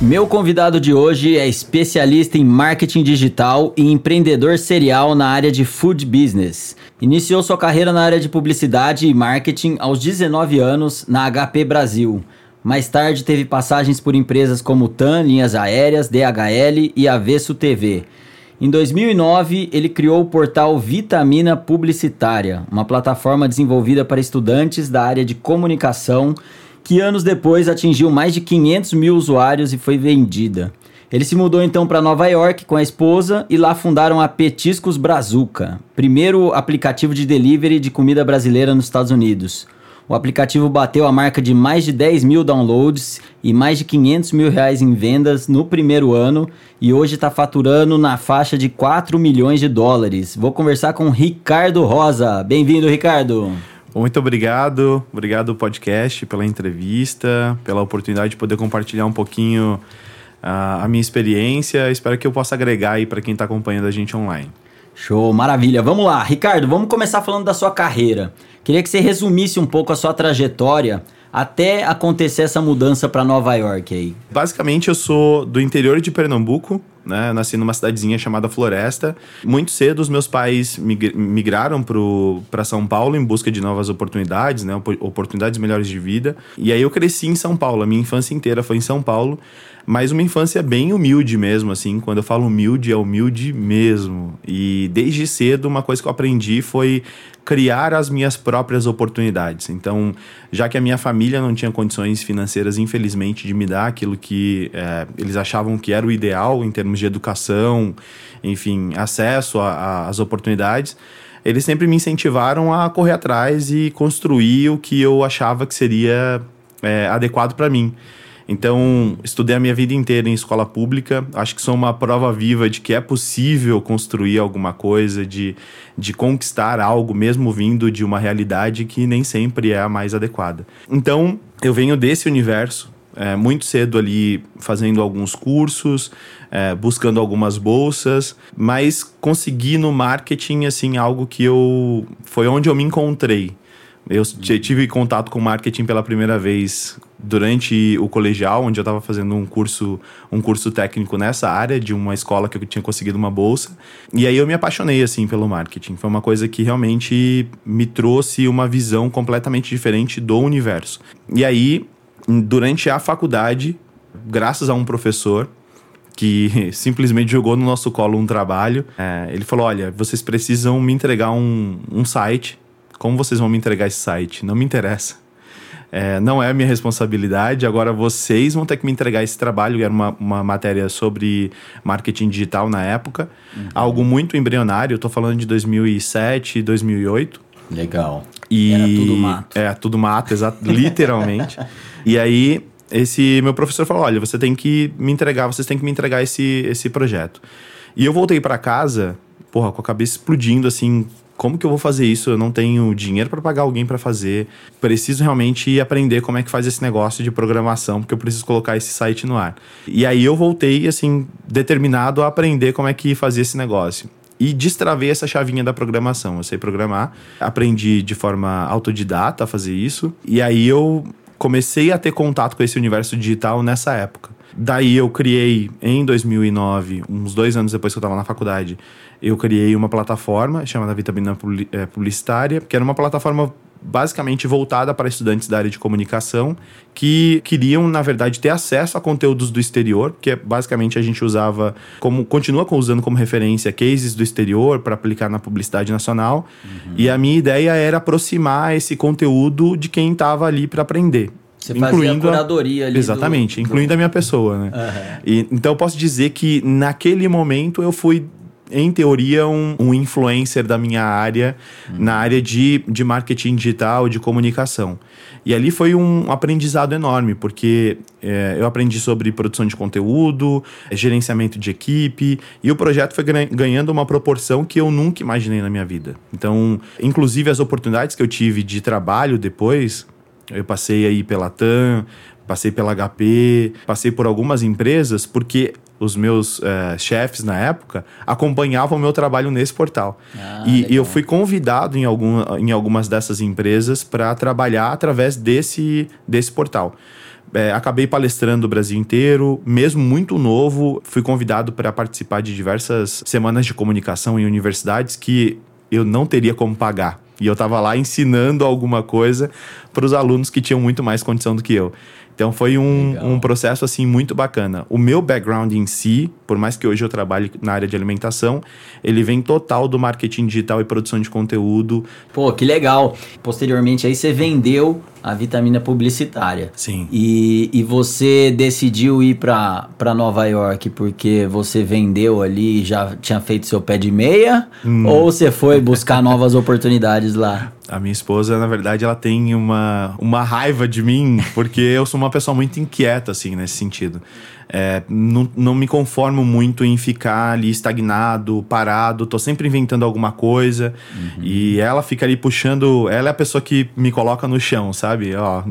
Meu convidado de hoje é especialista em marketing digital e empreendedor serial na área de food business. Iniciou sua carreira na área de publicidade e marketing aos 19 anos na HP Brasil. Mais tarde teve passagens por empresas como TAM, Linhas Aéreas, DHL e Avesso TV. Em 2009, ele criou o portal Vitamina Publicitária, uma plataforma desenvolvida para estudantes da área de comunicação que anos depois atingiu mais de 500 mil usuários e foi vendida. Ele se mudou então para Nova York com a esposa e lá fundaram a Petiscos Brazuca, primeiro aplicativo de delivery de comida brasileira nos Estados Unidos. O aplicativo bateu a marca de mais de 10 mil downloads e mais de 500 mil reais em vendas no primeiro ano e hoje está faturando na faixa de 4 milhões de dólares. Vou conversar com Ricardo Rosa. Bem-vindo, Ricardo. Muito obrigado, obrigado podcast pela entrevista, pela oportunidade de poder compartilhar um pouquinho uh, a minha experiência. Espero que eu possa agregar aí para quem está acompanhando a gente online. Show, maravilha. Vamos lá, Ricardo, vamos começar falando da sua carreira. Queria que você resumisse um pouco a sua trajetória até acontecer essa mudança para Nova York aí. Basicamente, eu sou do interior de Pernambuco, né? Eu nasci numa cidadezinha chamada Floresta. Muito cedo, os meus pais migraram para São Paulo em busca de novas oportunidades, né? Oportunidades melhores de vida. E aí eu cresci em São Paulo. A minha infância inteira foi em São Paulo mas uma infância bem humilde mesmo, assim. Quando eu falo humilde, é humilde mesmo. E desde cedo, uma coisa que eu aprendi foi criar as minhas próprias oportunidades. Então, já que a minha família não tinha condições financeiras, infelizmente, de me dar aquilo que é, eles achavam que era o ideal em termos de educação, enfim, acesso às oportunidades, eles sempre me incentivaram a correr atrás e construir o que eu achava que seria é, adequado para mim. Então, estudei a minha vida inteira em escola pública. Acho que sou uma prova viva de que é possível construir alguma coisa, de, de conquistar algo, mesmo vindo de uma realidade que nem sempre é a mais adequada. Então, eu venho desse universo. É, muito cedo ali fazendo alguns cursos, é, buscando algumas bolsas, mas consegui no marketing assim algo que eu foi onde eu me encontrei. Eu tive contato com marketing pela primeira vez durante o colegial, onde eu estava fazendo um curso, um curso técnico nessa área de uma escola que eu tinha conseguido uma bolsa. E aí eu me apaixonei assim pelo marketing. Foi uma coisa que realmente me trouxe uma visão completamente diferente do universo. E aí, durante a faculdade, graças a um professor que simplesmente jogou no nosso colo um trabalho, é, ele falou: olha, vocês precisam me entregar um, um site como vocês vão me entregar esse site? Não me interessa. É, não é minha responsabilidade. Agora vocês vão ter que me entregar esse trabalho. Era uma, uma matéria sobre marketing digital na época. Uhum. Algo muito embrionário. Eu tô falando de 2007, 2008. Legal. E era tudo mato. É, tudo mato, exato, literalmente. e aí, esse meu professor falou: olha, você tem que me entregar, vocês têm que me entregar esse, esse projeto. E eu voltei para casa, porra, com a cabeça explodindo, assim, como que eu vou fazer isso? Eu não tenho dinheiro para pagar alguém para fazer. Preciso realmente aprender como é que faz esse negócio de programação, porque eu preciso colocar esse site no ar. E aí eu voltei assim determinado a aprender como é que fazia esse negócio. E destravei essa chavinha da programação. Eu sei programar, aprendi de forma autodidata a fazer isso. E aí eu comecei a ter contato com esse universo digital nessa época. Daí eu criei em 2009, uns dois anos depois que eu estava na faculdade, eu criei uma plataforma chamada Vitamina é, Publicitária, que era uma plataforma basicamente voltada para estudantes da área de comunicação que queriam, na verdade, ter acesso a conteúdos do exterior, porque basicamente a gente usava como continua usando como referência cases do exterior para aplicar na publicidade nacional. Uhum. E a minha ideia era aproximar esse conteúdo de quem estava ali para aprender. Você incluindo fazia a curadoria ali. Exatamente, do, incluindo do... a minha pessoa, né? Uhum. E, então eu posso dizer que naquele momento eu fui em teoria, um, um influencer da minha área, uhum. na área de, de marketing digital, de comunicação. E ali foi um aprendizado enorme, porque é, eu aprendi sobre produção de conteúdo, gerenciamento de equipe, e o projeto foi ganhando uma proporção que eu nunca imaginei na minha vida. Então, inclusive as oportunidades que eu tive de trabalho depois, eu passei aí pela TAM, passei pela HP, passei por algumas empresas, porque os meus uh, chefes na época acompanhavam o meu trabalho nesse portal. Ah, e, e, eu fui convidado em, algum, em algumas dessas empresas para trabalhar através desse, desse portal. É, acabei palestrando o Brasil inteiro, mesmo muito novo, fui convidado para participar de diversas semanas de comunicação em universidades que eu não teria como pagar. E eu estava lá ensinando alguma coisa para os alunos que tinham muito mais condição do que eu. Então foi um, um processo assim muito bacana. O meu background em si, por mais que hoje eu trabalhe na área de alimentação, ele vem total do marketing digital e produção de conteúdo. Pô, que legal. Posteriormente aí você vendeu a vitamina publicitária. Sim. E, e você decidiu ir para Nova York porque você vendeu ali e já tinha feito seu pé de meia? Hum. Ou você foi buscar novas oportunidades lá? A minha esposa, na verdade, ela tem uma, uma raiva de mim, porque eu sou uma pessoa muito inquieta, assim, nesse sentido. É, não, não me conformo muito em ficar ali estagnado, parado, tô sempre inventando alguma coisa. Uhum. E ela fica ali puxando. Ela é a pessoa que me coloca no chão, sabe? Ó,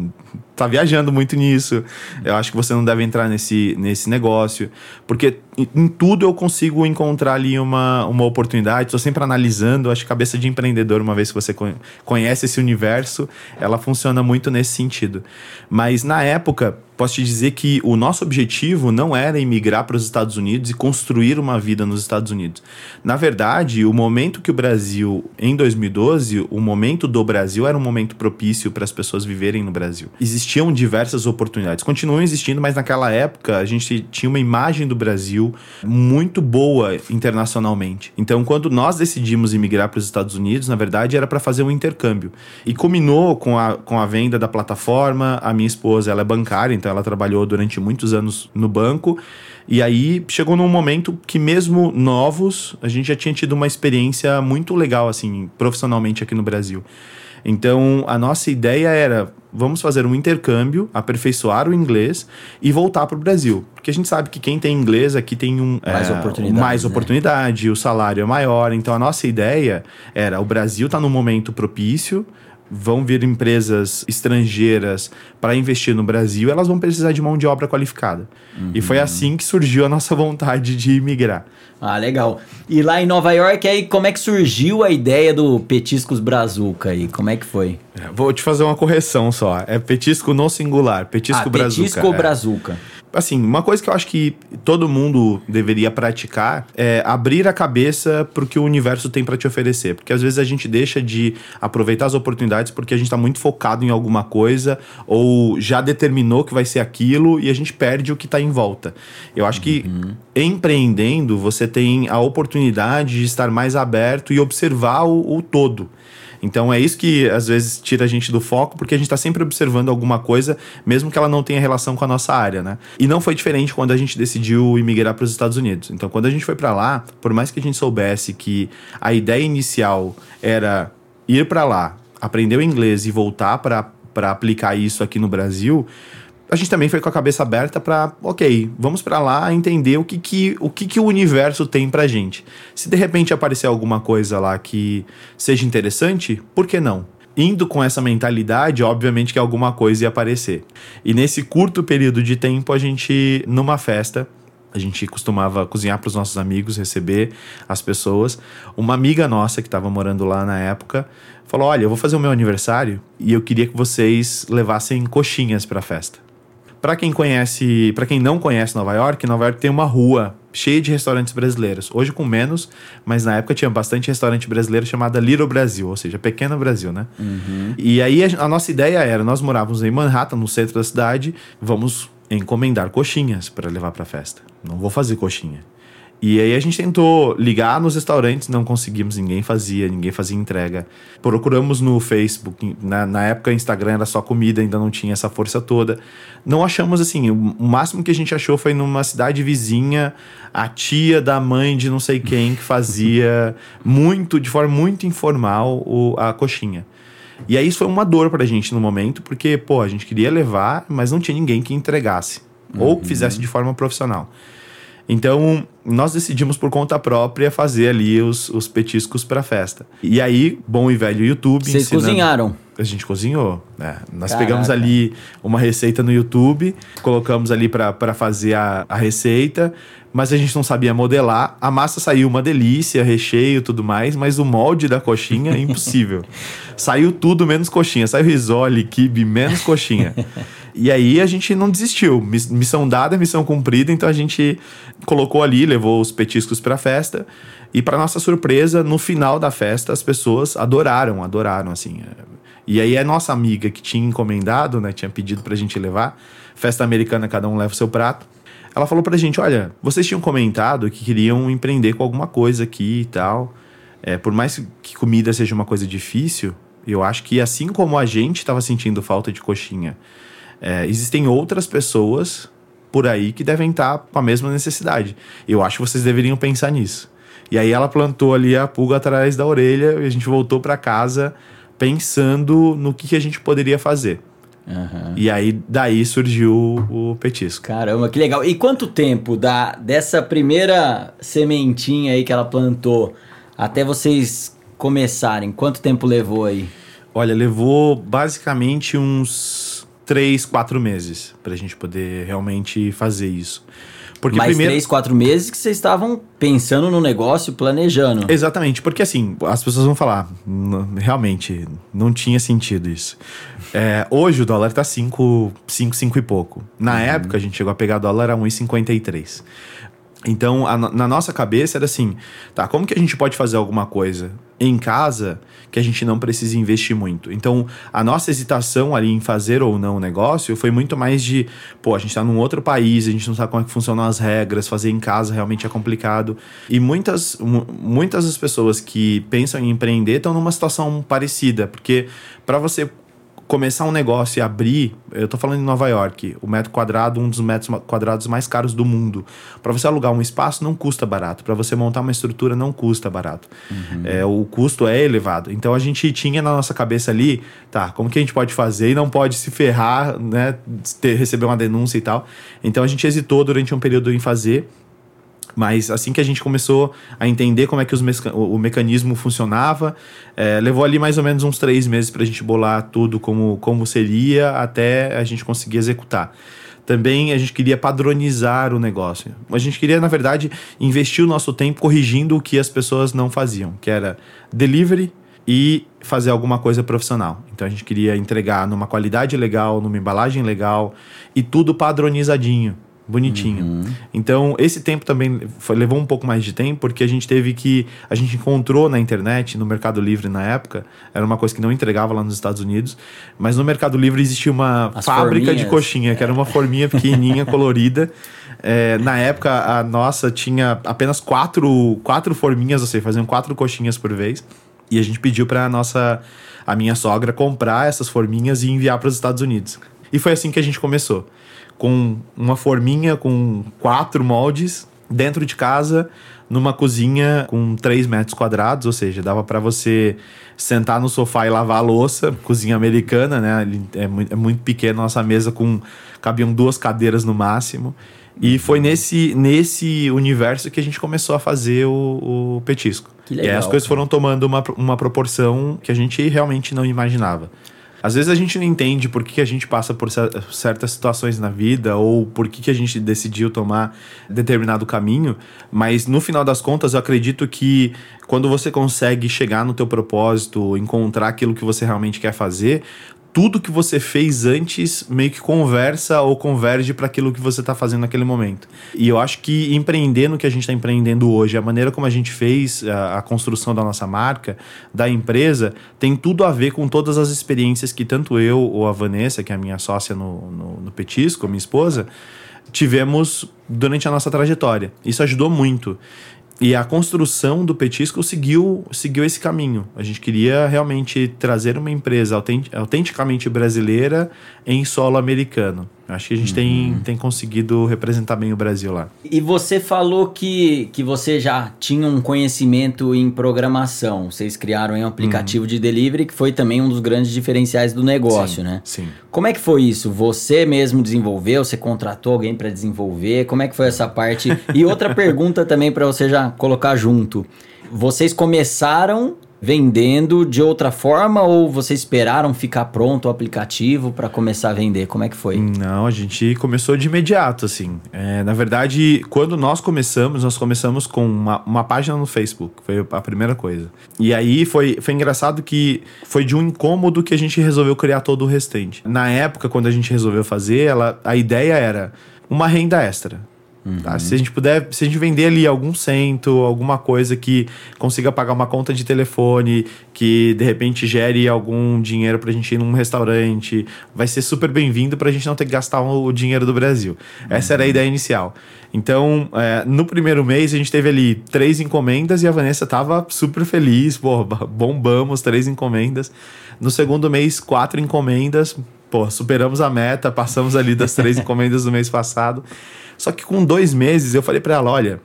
tá viajando muito nisso. Eu acho que você não deve entrar nesse, nesse negócio. Porque em, tudo eu consigo encontrar ali uma, uma oportunidade. Estou sempre analisando. Acho que cabeça de empreendedor, uma vez que você conhece esse universo, ela funciona muito nesse sentido. Mas na época posso te dizer que o nosso objetivo não era emigrar para os Estados Unidos e construir uma vida nos Estados Unidos. Na verdade, o momento que o Brasil, em 2012, o momento do Brasil era um momento propício para as pessoas viverem no Brasil. Existiam diversas oportunidades, continuam existindo, mas naquela época a gente tinha uma imagem do Brasil muito boa internacionalmente. Então, quando nós decidimos emigrar para os Estados Unidos, na verdade era para fazer um intercâmbio. E combinou com a, com a venda da plataforma, a minha esposa ela é bancária, então ela trabalhou durante muitos anos no banco. E aí chegou num momento que, mesmo novos, a gente já tinha tido uma experiência muito legal, assim, profissionalmente aqui no Brasil. Então, a nossa ideia era: vamos fazer um intercâmbio, aperfeiçoar o inglês e voltar para o Brasil. Porque a gente sabe que quem tem inglês aqui tem um, mais, é, oportunidade, mais né? oportunidade, o salário é maior. Então, a nossa ideia era: o Brasil está num momento propício vão vir empresas estrangeiras para investir no Brasil, elas vão precisar de mão de obra qualificada. Uhum. E foi assim que surgiu a nossa vontade de imigrar. Ah, legal. E lá em Nova York, aí como é que surgiu a ideia do Petiscos Brazuca aí? Como é que foi? É, vou te fazer uma correção só. É petisco no singular, petisco ah, brazuca. Petisco é. brazuca assim, uma coisa que eu acho que todo mundo deveria praticar é abrir a cabeça para o que o universo tem para te oferecer. Porque às vezes a gente deixa de aproveitar as oportunidades porque a gente está muito focado em alguma coisa ou já determinou que vai ser aquilo e a gente perde o que está em volta. Eu acho que empreendendo você tem a oportunidade de estar mais aberto e observar o, o todo. Então é isso que às vezes tira a gente do foco, porque a gente está sempre observando alguma coisa, mesmo que ela não tenha relação com a nossa área, né? E não foi diferente quando a gente decidiu imigrar para os Estados Unidos. Então, quando a gente foi para lá, por mais que a gente soubesse que a ideia inicial era ir para lá, aprender o inglês e voltar para aplicar isso aqui no Brasil, a gente também foi com a cabeça aberta para, ok, vamos para lá entender o que que o que que o universo tem pra gente. Se de repente aparecer alguma coisa lá que seja interessante, por que não? Indo com essa mentalidade, obviamente que alguma coisa ia aparecer. E nesse curto período de tempo, a gente, numa festa, a gente costumava cozinhar para os nossos amigos, receber as pessoas. Uma amiga nossa que estava morando lá na época falou: Olha, eu vou fazer o meu aniversário e eu queria que vocês levassem coxinhas para a festa. Para quem conhece, para quem não conhece Nova York, Nova York tem uma rua cheia de restaurantes brasileiros. Hoje com menos, mas na época tinha bastante restaurante brasileiro chamada Little Brasil, ou seja, Pequeno Brasil, né? Uhum. E aí a, a nossa ideia era, nós morávamos em Manhattan, no centro da cidade, vamos encomendar coxinhas para levar para festa. Não vou fazer coxinha. E aí a gente tentou ligar nos restaurantes, não conseguimos, ninguém fazia, ninguém fazia entrega. Procuramos no Facebook, na, na época o Instagram era só comida, ainda não tinha essa força toda. Não achamos assim, o, o máximo que a gente achou foi numa cidade vizinha, a tia da mãe de não sei quem que fazia muito, de forma muito informal, o, a coxinha. E aí isso foi uma dor pra gente no momento, porque, pô, a gente queria levar, mas não tinha ninguém que entregasse. Uhum. Ou que fizesse de forma profissional. Então, nós decidimos por conta própria fazer ali os, os petiscos para festa. E aí, bom e velho YouTube. Vocês ensinando... cozinharam? A gente cozinhou. Né? Nós Caraca. pegamos ali uma receita no YouTube, colocamos ali para fazer a, a receita, mas a gente não sabia modelar. A massa saiu uma delícia, recheio tudo mais, mas o molde da coxinha é impossível. saiu tudo menos coxinha. Saiu risole, kibe, menos coxinha. E aí a gente não desistiu. Missão dada, missão cumprida, então a gente colocou ali, levou os petiscos para a festa. E para nossa surpresa, no final da festa, as pessoas adoraram, adoraram assim. E aí a nossa amiga que tinha encomendado, né, tinha pedido pra gente levar, festa americana, cada um leva o seu prato. Ela falou pra gente: olha, vocês tinham comentado que queriam empreender com alguma coisa aqui e tal. É, por mais que comida seja uma coisa difícil, eu acho que assim como a gente estava sentindo falta de coxinha é, existem outras pessoas por aí que devem estar com a mesma necessidade. Eu acho que vocês deveriam pensar nisso. E aí ela plantou ali a pulga atrás da orelha e a gente voltou para casa pensando no que, que, a gente poderia fazer. Uhum. E aí daí surgiu o petisco. Caramba, que legal. E quanto tempo da dessa primeira sementinha aí que ela plantou até vocês começarem? Quanto tempo levou aí? Olha, levou basicamente uns três, quatro meses pra gente poder realmente fazer isso. Porque Mais primeiro... três, quatro meses que vocês estavam pensando no negócio, planejando. Exatamente, porque assim, as pessoas vão falar, realmente, não tinha sentido isso. É, hoje o dólar tá 5, 5, 5 e pouco. Na uhum. época a gente chegou a pegar dólar a 1,53. Então, a, na nossa cabeça era assim, tá, como que a gente pode fazer alguma coisa em casa que a gente não precise investir muito? Então, a nossa hesitação ali em fazer ou não o negócio foi muito mais de, pô, a gente tá num outro país, a gente não sabe como é que funcionam as regras, fazer em casa realmente é complicado. E muitas, muitas das pessoas que pensam em empreender estão numa situação parecida, porque para você começar um negócio e abrir, eu tô falando em Nova York, o metro quadrado, um dos metros quadrados mais caros do mundo. Para você alugar um espaço não custa barato, para você montar uma estrutura não custa barato. Uhum. É, o custo é elevado. Então a gente tinha na nossa cabeça ali, tá, como que a gente pode fazer e não pode se ferrar, né, ter, receber uma denúncia e tal. Então a gente hesitou durante um período em fazer mas assim que a gente começou a entender como é que os o mecanismo funcionava, é, levou ali mais ou menos uns três meses para a gente bolar tudo como, como seria até a gente conseguir executar. Também a gente queria padronizar o negócio. A gente queria, na verdade, investir o nosso tempo corrigindo o que as pessoas não faziam, que era delivery e fazer alguma coisa profissional. Então a gente queria entregar numa qualidade legal, numa embalagem legal e tudo padronizadinho bonitinho. Uhum. Então, esse tempo também foi, levou um pouco mais de tempo, porque a gente teve que. A gente encontrou na internet, no Mercado Livre na época, era uma coisa que não entregava lá nos Estados Unidos, mas no Mercado Livre existia uma As fábrica forminhas. de coxinha, que era uma forminha pequenininha, colorida. É, na época, a nossa tinha apenas quatro, quatro forminhas, ou seja, faziam quatro coxinhas por vez. E a gente pediu para a nossa, a minha sogra comprar essas forminhas e enviar para os Estados Unidos. E foi assim que a gente começou com uma forminha com quatro moldes dentro de casa, numa cozinha com 3 metros quadrados, ou seja, dava para você sentar no sofá e lavar a louça, cozinha americana, né? É muito, é muito pequena a nossa mesa com cabiam duas cadeiras no máximo. E foi nesse, nesse universo que a gente começou a fazer o, o petisco. Que legal, e aí as coisas foram tomando uma, uma proporção que a gente realmente não imaginava. Às vezes a gente não entende por que a gente passa por certas situações na vida ou por que a gente decidiu tomar determinado caminho, mas no final das contas eu acredito que quando você consegue chegar no teu propósito, encontrar aquilo que você realmente quer fazer, tudo que você fez antes meio que conversa ou converge para aquilo que você está fazendo naquele momento. E eu acho que empreender no que a gente está empreendendo hoje, a maneira como a gente fez a, a, construção da nossa marca, da empresa, tem tudo a ver com todas as experiências que tanto eu ou a Vanessa, que é a minha sócia no, no, no Petisco, minha esposa, tivemos durante a nossa trajetória. Isso ajudou muito. E a construção do Petisco seguiu, seguiu esse caminho. A gente queria realmente trazer uma empresa autenticamente brasileira em solo americano. Acho que a gente uhum. tem, tem conseguido representar bem o Brasil lá. E você falou que, que você já tinha um conhecimento em programação. Vocês criaram um aplicativo uhum. de delivery que foi também um dos grandes diferenciais do negócio, sim, né? Sim. Como é que foi isso? Você mesmo desenvolveu? Você contratou alguém para desenvolver? Como é que foi essa parte? E outra pergunta também para você já colocar junto. Vocês começaram vendendo de outra forma ou vocês esperaram ficar pronto o aplicativo para começar a vender? Como é que foi? Não, a gente começou de imediato, assim. É, na verdade, quando nós começamos, nós começamos com uma, uma página no Facebook, foi a primeira coisa. E aí foi, foi engraçado que foi de um incômodo que a gente resolveu criar todo o restante. Na época, quando a gente resolveu fazer, ela, a ideia era uma renda extra. Uhum. Tá? Se a gente puder, se a gente vender ali algum cento, alguma coisa que consiga pagar uma conta de telefone, que de repente gere algum dinheiro pra gente ir num restaurante, vai ser super bem-vindo pra gente não ter que gastar o dinheiro do Brasil. Uhum. Essa era a ideia inicial. Então, é, no primeiro mês, a gente teve ali três encomendas e a Vanessa tava super feliz, pô, bombamos três encomendas. No segundo mês, quatro encomendas, pô, superamos a meta, passamos ali das três encomendas do mês passado. Só que com dois meses eu falei para ela: olha,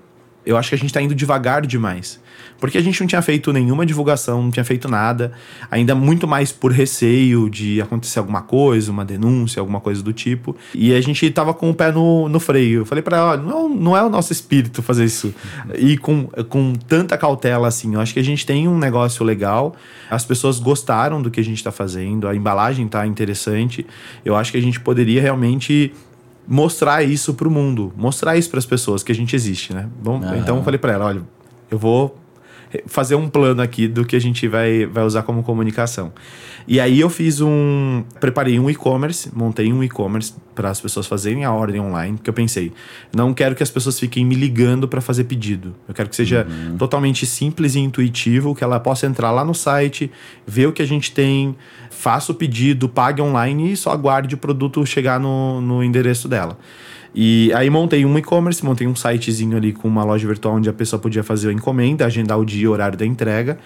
eu acho que a gente tá indo devagar demais. Porque a gente não tinha feito nenhuma divulgação, não tinha feito nada, ainda muito mais por receio de acontecer alguma coisa, uma denúncia, alguma coisa do tipo. E a gente tava com o pé no, no freio. Eu falei para ela: não, não é o nosso espírito fazer isso. E com, com tanta cautela assim. Eu acho que a gente tem um negócio legal, as pessoas gostaram do que a gente tá fazendo, a embalagem tá interessante. Eu acho que a gente poderia realmente mostrar isso para o mundo, mostrar isso para as pessoas que a gente existe, né? Bom, Então eu falei para ela, olha, eu vou fazer um plano aqui do que a gente vai, vai usar como comunicação. E aí eu fiz um. Preparei um e-commerce, montei um e-commerce para as pessoas fazerem a ordem online, porque eu pensei, não quero que as pessoas fiquem me ligando para fazer pedido. Eu quero que seja uhum. totalmente simples e intuitivo, que ela possa entrar lá no site, ver o que a gente tem, faça o pedido, pague online e só aguarde o produto chegar no, no endereço dela. E aí montei um e-commerce, montei um sitezinho ali com uma loja virtual onde a pessoa podia fazer a encomenda, agendar o dia e o horário da entrega.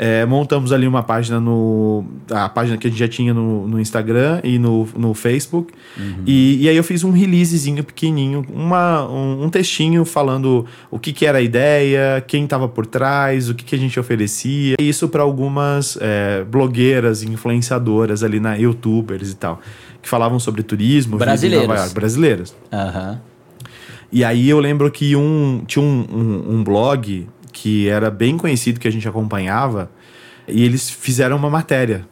É, montamos ali uma página no. A página que a gente já tinha no, no Instagram e no, no Facebook. Uhum. E, e aí eu fiz um releasezinho pequenininho, uma, um, um textinho falando o que, que era a ideia, quem estava por trás, o que, que a gente oferecia. Isso para algumas é, blogueiras, influenciadoras ali na youtubers e tal, que falavam sobre turismo, York, brasileiras. Uhum. E aí eu lembro que um, tinha um, um, um blog que era bem conhecido, que a gente acompanhava, e eles fizeram uma matéria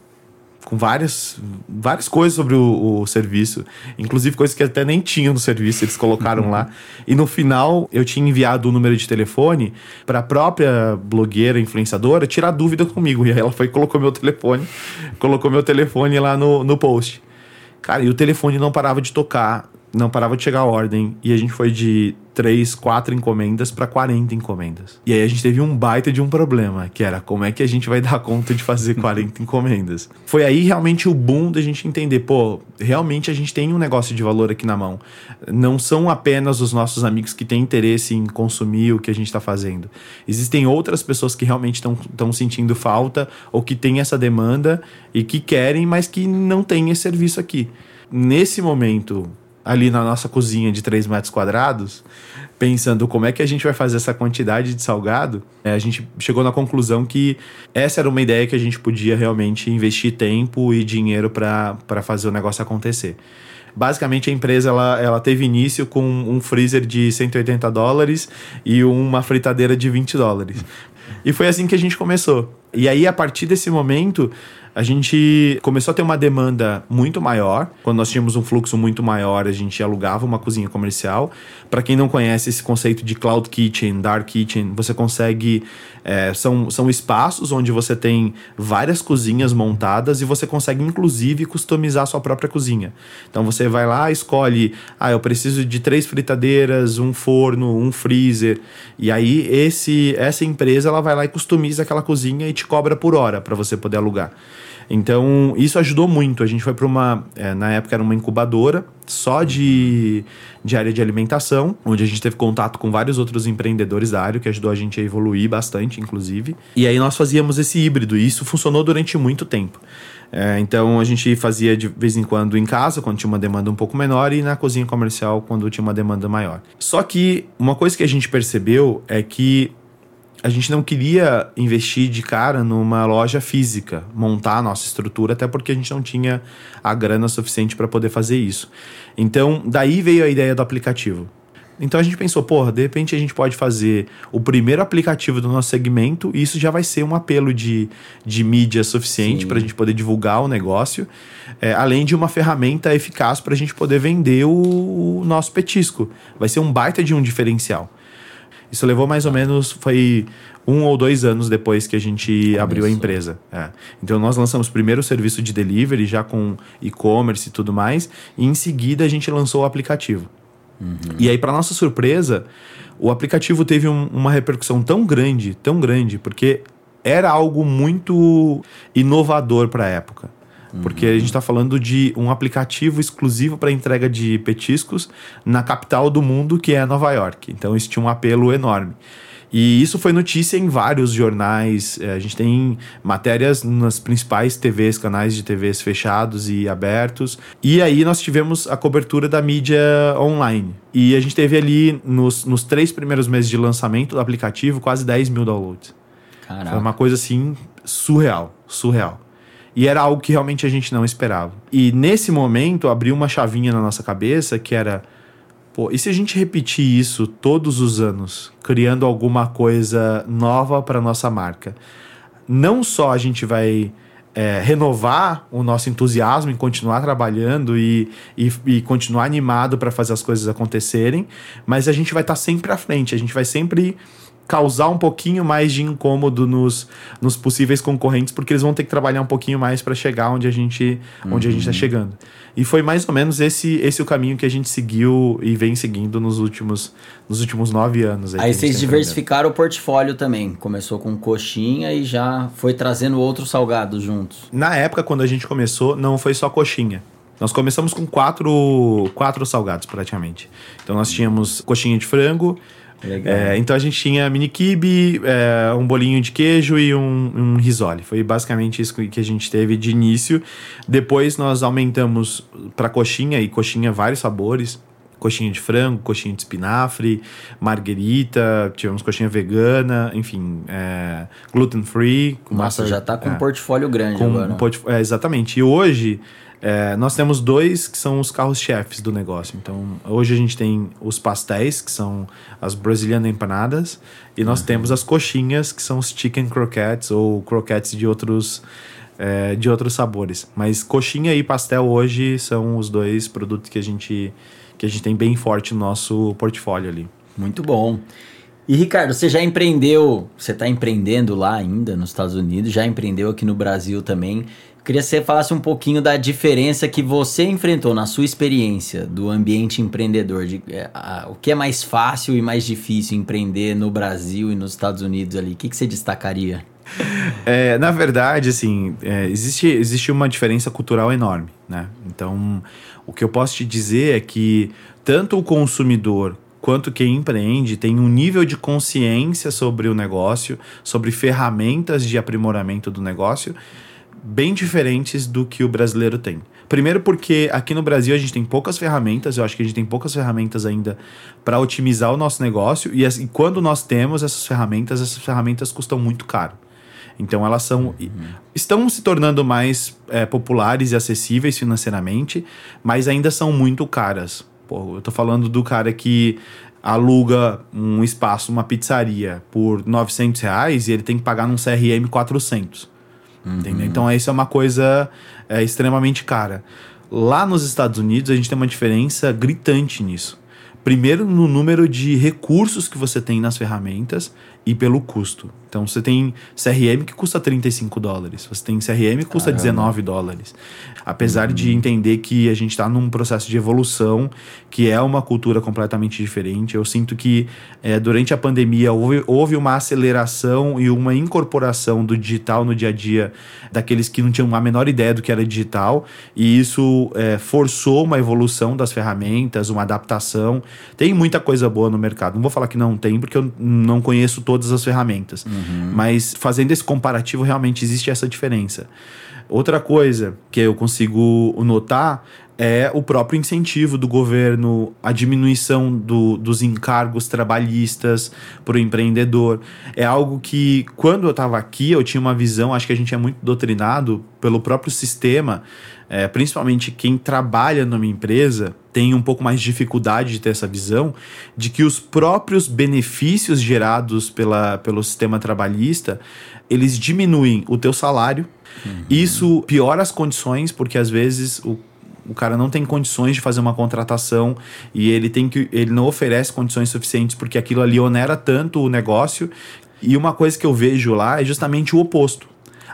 com várias, várias coisas sobre o, o, serviço, inclusive coisas que até nem tinham no serviço, eles colocaram lá. E no final, eu tinha enviado o número de telefone para a própria blogueira, influenciadora, tirar dúvida comigo. E aí ela foi e colocou meu telefone, colocou meu telefone lá no, no post. Cara, e o telefone não parava de tocar não parava de chegar a ordem e a gente foi de 3, 4 encomendas para 40 encomendas. E aí a gente teve um baita de um problema, que era como é que a gente vai dar conta de fazer 40 encomendas. Foi aí realmente o boom da gente entender, pô, realmente a gente tem um negócio de valor aqui na mão. Não são apenas os nossos amigos que têm interesse em consumir o que a gente está fazendo. Existem outras pessoas que realmente estão sentindo falta ou que têm essa demanda e que querem, mas que não têm esse serviço aqui. Nesse momento, ali na nossa cozinha de 3 metros quadrados, pensando como é que a gente vai fazer essa quantidade de salgado, é, a gente chegou na conclusão que essa era uma ideia que a gente podia realmente investir tempo e dinheiro para fazer o negócio acontecer. Basicamente, a empresa ela, ela teve início com um freezer de 180 dólares e uma fritadeira de 20 dólares. E foi assim que a gente começou. E aí, a partir desse momento, a gente começou a ter uma demanda muito maior. Quando nós tínhamos um fluxo muito maior, a gente alugava uma cozinha comercial. Para quem não conhece esse conceito de cloud kitchen, dark kitchen, você consegue. É, são, são espaços onde você tem várias cozinhas montadas e você consegue, inclusive, customizar a sua própria cozinha. Então você vai lá, escolhe: ah, eu preciso de três fritadeiras, um forno, um freezer. E aí, esse, essa empresa ela vai lá e customiza aquela cozinha e te cobra por hora para você poder alugar. Então, isso ajudou muito. A gente foi para uma, é, na época era uma incubadora só de, de área de alimentação, onde a gente teve contato com vários outros empreendedores da área, que ajudou a gente a evoluir bastante, inclusive. E aí nós fazíamos esse híbrido, e isso funcionou durante muito tempo. É, então a gente fazia de vez em quando em casa, quando tinha uma demanda um pouco menor, e na cozinha comercial, quando tinha uma demanda maior. Só que uma coisa que a gente percebeu é que a gente não queria investir de cara numa loja física, montar a nossa estrutura, até porque a gente não tinha a grana suficiente para poder fazer isso. Então, daí veio a ideia do aplicativo. Então a gente pensou, porra, de repente a gente pode fazer o primeiro aplicativo do nosso segmento e isso já vai ser um apelo de, de mídia suficiente para a gente poder divulgar o negócio, é, além de uma ferramenta eficaz para a gente poder vender o, o nosso petisco. Vai ser um baita de um diferencial. Isso levou mais ou menos, foi um ou dois anos depois que a gente Começou. abriu a empresa. É. Então nós lançamos primeiro o serviço de delivery, já com e-commerce e tudo mais, e em seguida a gente lançou o aplicativo. Uhum. E aí, para nossa surpresa, o aplicativo teve um, uma repercussão tão grande, tão grande, porque era algo muito inovador para a época. Porque a gente está falando de um aplicativo exclusivo para entrega de petiscos na capital do mundo, que é Nova York. Então isso tinha um apelo enorme. E isso foi notícia em vários jornais. É, a gente tem matérias nas principais TVs, canais de TVs fechados e abertos. E aí nós tivemos a cobertura da mídia online. E a gente teve ali, nos, nos três primeiros meses de lançamento do aplicativo, quase 10 mil downloads. Caraca. Foi uma coisa assim surreal, surreal. E era algo que realmente a gente não esperava. E nesse momento abriu uma chavinha na nossa cabeça que era. Pô, e se a gente repetir isso todos os anos, criando alguma coisa nova para nossa marca? Não só a gente vai é, renovar o nosso entusiasmo em continuar trabalhando e, e, e continuar animado para fazer as coisas acontecerem, mas a gente vai estar tá sempre à frente, a gente vai sempre causar um pouquinho mais de incômodo nos, nos possíveis concorrentes, porque eles vão ter que trabalhar um pouquinho mais para chegar onde a gente onde uhum. a gente está chegando. E foi mais ou menos esse esse o caminho que a gente seguiu e vem seguindo nos últimos nos últimos nove anos. Aí, aí vocês diversificaram o portfólio também. Começou com coxinha e já foi trazendo outros salgados juntos. Na época, quando a gente começou, não foi só coxinha. Nós começamos com quatro, quatro salgados, praticamente. Então, nós tínhamos coxinha de frango, é, então a gente tinha mini kibe, é, um bolinho de queijo e um, um risole. Foi basicamente isso que a gente teve de início. Depois nós aumentamos para coxinha e coxinha vários sabores. Coxinha de frango, coxinha de espinafre, marguerita, tivemos coxinha vegana, enfim, é, gluten free. Nossa, massa, já tá com um portfólio grande com agora. Um é, exatamente. E hoje é, nós temos dois que são os carros-chefes do negócio. Então, hoje a gente tem os pastéis, que são as Brazilian empanadas, e nós uhum. temos as coxinhas, que são os chicken croquettes ou croquettes de outros, é, de outros sabores. Mas coxinha e pastel hoje são os dois produtos que a gente, que a gente tem bem forte no nosso portfólio ali. Muito bom. E Ricardo, você já empreendeu, você está empreendendo lá ainda nos Estados Unidos, já empreendeu aqui no Brasil também. Queria que você falasse um pouquinho da diferença que você enfrentou na sua experiência do ambiente empreendedor. De, é, a, o que é mais fácil e mais difícil empreender no Brasil e nos Estados Unidos ali? O que, que você destacaria? É, na verdade, assim, é, existe, existe uma diferença cultural enorme, né? Então, o que eu posso te dizer é que tanto o consumidor quanto quem empreende tem um nível de consciência sobre o negócio, sobre ferramentas de aprimoramento do negócio bem diferentes do que o brasileiro tem. Primeiro porque aqui no Brasil a gente tem poucas ferramentas, eu acho que a gente tem poucas ferramentas ainda para otimizar o nosso negócio e, assim, quando nós temos essas ferramentas, essas ferramentas custam muito caro. Então elas são uhum. estão se tornando mais é, populares e acessíveis financeiramente, mas ainda são muito caras. Pô, eu tô falando do cara que aluga um espaço, uma pizzaria por 900 reais e ele tem que pagar num CRM 400. Uhum. Entendeu? Então, isso é uma coisa é, extremamente cara. Lá nos Estados Unidos, a gente tem uma diferença gritante nisso. Primeiro, no número de recursos que você tem nas ferramentas e pelo custo. Então você tem CRM que custa 35 dólares, você tem CRM que custa Caramba. 19 dólares. Apesar uhum. de entender que a gente está num processo de evolução, que é uma cultura completamente diferente, eu sinto que é, durante a pandemia houve, houve uma aceleração e uma incorporação do digital no dia a dia daqueles que não tinham a menor ideia do que era digital, e isso é, forçou uma evolução das ferramentas, uma adaptação. Tem muita coisa boa no mercado. Não vou falar que não tem, porque eu não conheço todas as ferramentas. Uhum. Mas fazendo esse comparativo, realmente existe essa diferença. Outra coisa que eu consigo notar é o próprio incentivo do governo, a diminuição do, dos encargos trabalhistas para o empreendedor. É algo que, quando eu estava aqui, eu tinha uma visão, acho que a gente é muito doutrinado pelo próprio sistema, é, principalmente quem trabalha numa empresa tem um pouco mais de dificuldade de ter essa visão de que os próprios benefícios gerados pela, pelo sistema trabalhista eles diminuem o teu salário. Uhum. Isso piora as condições, porque às vezes o o cara não tem condições de fazer uma contratação e ele tem que ele não oferece condições suficientes porque aquilo ali onera tanto o negócio. E uma coisa que eu vejo lá é justamente o oposto.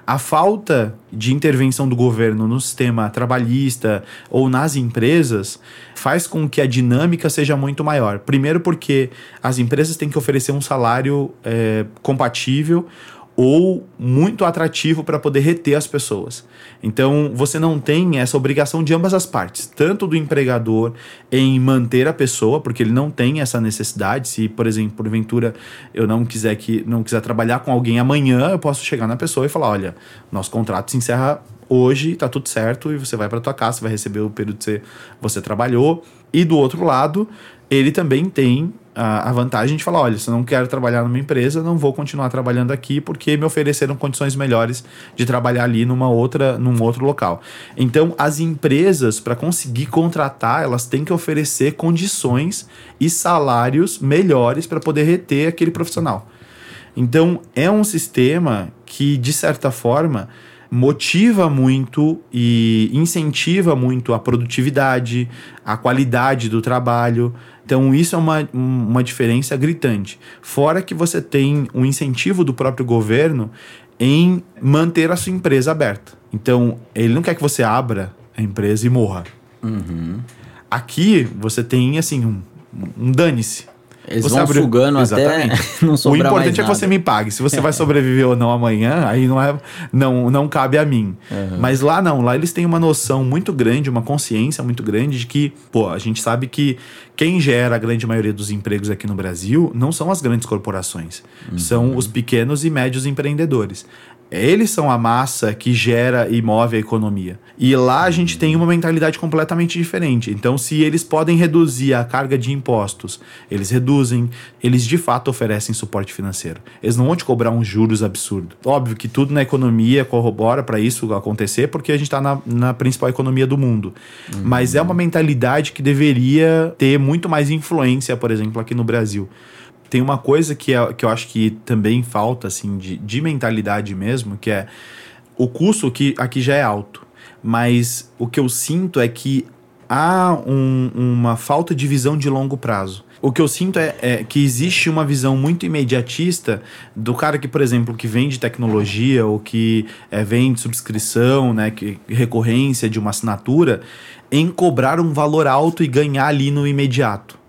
A falta de intervenção do governo no sistema trabalhista ou nas empresas faz com que a dinâmica seja muito maior. Primeiro, porque as empresas têm que oferecer um salário é, compatível ou muito atrativo para poder reter as pessoas. Então, você não tem essa obrigação de ambas as partes, tanto do empregador em manter a pessoa, porque ele não tem essa necessidade. Se, por exemplo, porventura eu não quiser que não quiser trabalhar com alguém amanhã, eu posso chegar na pessoa e falar: "Olha, nosso contrato se encerra hoje, tá tudo certo e você vai para tua casa, vai receber o período que você, você trabalhou". E do outro lado, ele também tem a, a vantagem de falar: olha, se eu não quero trabalhar numa empresa, não vou continuar trabalhando aqui porque me ofereceram condições melhores de trabalhar ali numa outra, num outro local. Então, as empresas, para conseguir contratar, elas têm que oferecer condições e salários melhores para poder reter aquele profissional. Então, é um sistema que, de certa forma, motiva muito e incentiva muito a produtividade, a qualidade do trabalho. Então, isso é uma, uma diferença gritante. Fora que você tem um incentivo do próprio governo em manter a sua empresa aberta. Então, ele não quer que você abra a empresa e morra. Uhum. Aqui, você tem, assim, um, um dane-se. Eles você vão abriu... sugando Exatamente. até não O importante é que você me pague. Se você vai sobreviver ou não amanhã, aí não, é, não, não cabe a mim. Uhum. Mas lá não, lá eles têm uma noção muito grande, uma consciência muito grande de que, pô, a gente sabe que quem gera a grande maioria dos empregos aqui no Brasil não são as grandes corporações, uhum. são os pequenos e médios empreendedores. Eles são a massa que gera e move a economia. E lá a gente tem uma mentalidade completamente diferente. Então, se eles podem reduzir a carga de impostos, eles reduzem, eles de fato oferecem suporte financeiro. Eles não vão te cobrar uns juros absurdos. Óbvio que tudo na economia corrobora para isso acontecer, porque a gente está na, na, principal economia do mundo. Uhum. Mas é uma mentalidade que deveria ter muito mais influência, por exemplo, aqui no Brasil tem uma coisa que, é, que eu acho que também falta, assim, de, de mentalidade mesmo, que é o custo que aqui já é alto. Mas o que eu sinto é que há um, uma falta de visão de longo prazo. O que eu sinto é, é, que existe uma visão muito imediatista do cara que, por exemplo, que vende tecnologia ou que é, vende subscrição, né, que, recorrência de uma assinatura, em cobrar um valor alto e ganhar ali no imediato.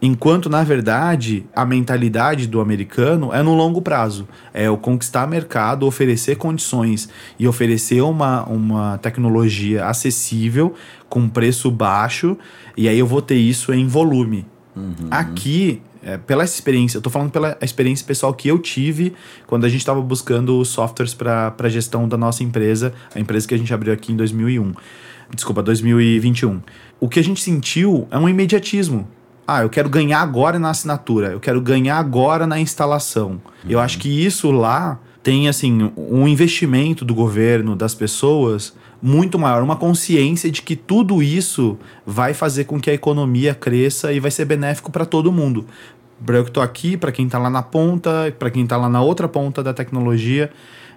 Enquanto, na verdade, a mentalidade do americano é no longo prazo. É o conquistar mercado, oferecer condições e oferecer uma, uma tecnologia acessível, com preço baixo, e aí eu vou ter isso em volume. Uhum. Aqui, é, pela experiência, eu tô falando pela experiência pessoal que eu tive quando a gente estava buscando softwares para gestão da nossa empresa, a empresa que a gente abriu aqui em 2001. Desculpa, 2021. O que a gente sentiu é um imediatismo ah, eu quero ganhar agora na assinatura, eu quero ganhar agora na instalação. Uhum. Eu acho que isso lá tem assim um investimento do governo, das pessoas muito maior, uma consciência de que tudo isso vai fazer com que a economia cresça e vai ser benéfico para todo mundo. Para eu que estou aqui, para quem está lá na ponta, para quem está lá na outra ponta da tecnologia.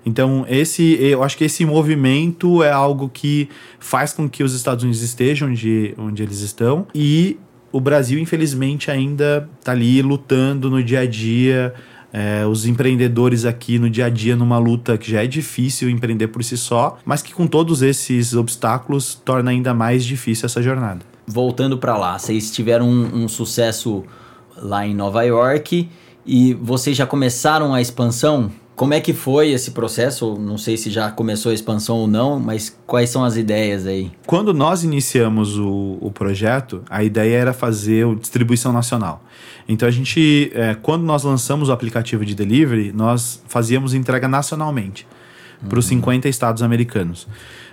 Então, esse, eu acho que esse movimento é algo que faz com que os Estados Unidos estejam onde, onde eles estão e o Brasil, infelizmente, ainda está ali lutando no dia a dia é, os empreendedores aqui no dia a dia numa luta que já é difícil empreender por si só, mas que com todos esses obstáculos torna ainda mais difícil essa jornada. Voltando para lá, vocês tiveram um, um sucesso lá em Nova York e vocês já começaram a expansão? Como é que foi esse processo? Não sei se já começou a expansão ou não, mas quais são as ideias aí? Quando nós iniciamos o, o projeto, a ideia era fazer distribuição nacional. Então a gente, é, quando nós lançamos o aplicativo de delivery, nós fazíamos entrega nacionalmente para os 50 estados americanos.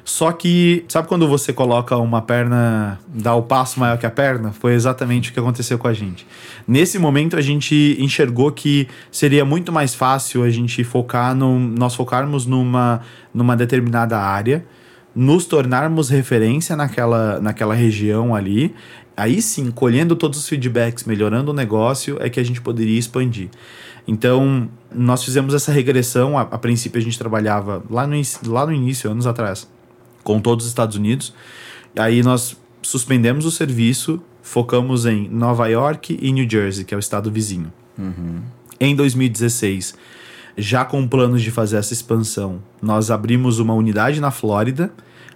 Só que, sabe quando você coloca uma perna, dá o passo maior que a perna? Foi exatamente o que aconteceu com a gente. Nesse momento, a gente enxergou que seria muito mais fácil a gente focar no. Nós focarmos numa, numa determinada área, nos tornarmos referência naquela, naquela região ali. Aí sim, colhendo todos os feedbacks, melhorando o negócio, é que a gente poderia expandir. Então, nós fizemos essa regressão. A, a princípio, a gente trabalhava lá no, lá no início, anos atrás com todos os Estados Unidos. Aí nós suspendemos o serviço, focamos em Nova York e New Jersey, que é o estado vizinho. Uhum. Em 2016, já com planos de fazer essa expansão, nós abrimos uma unidade na Flórida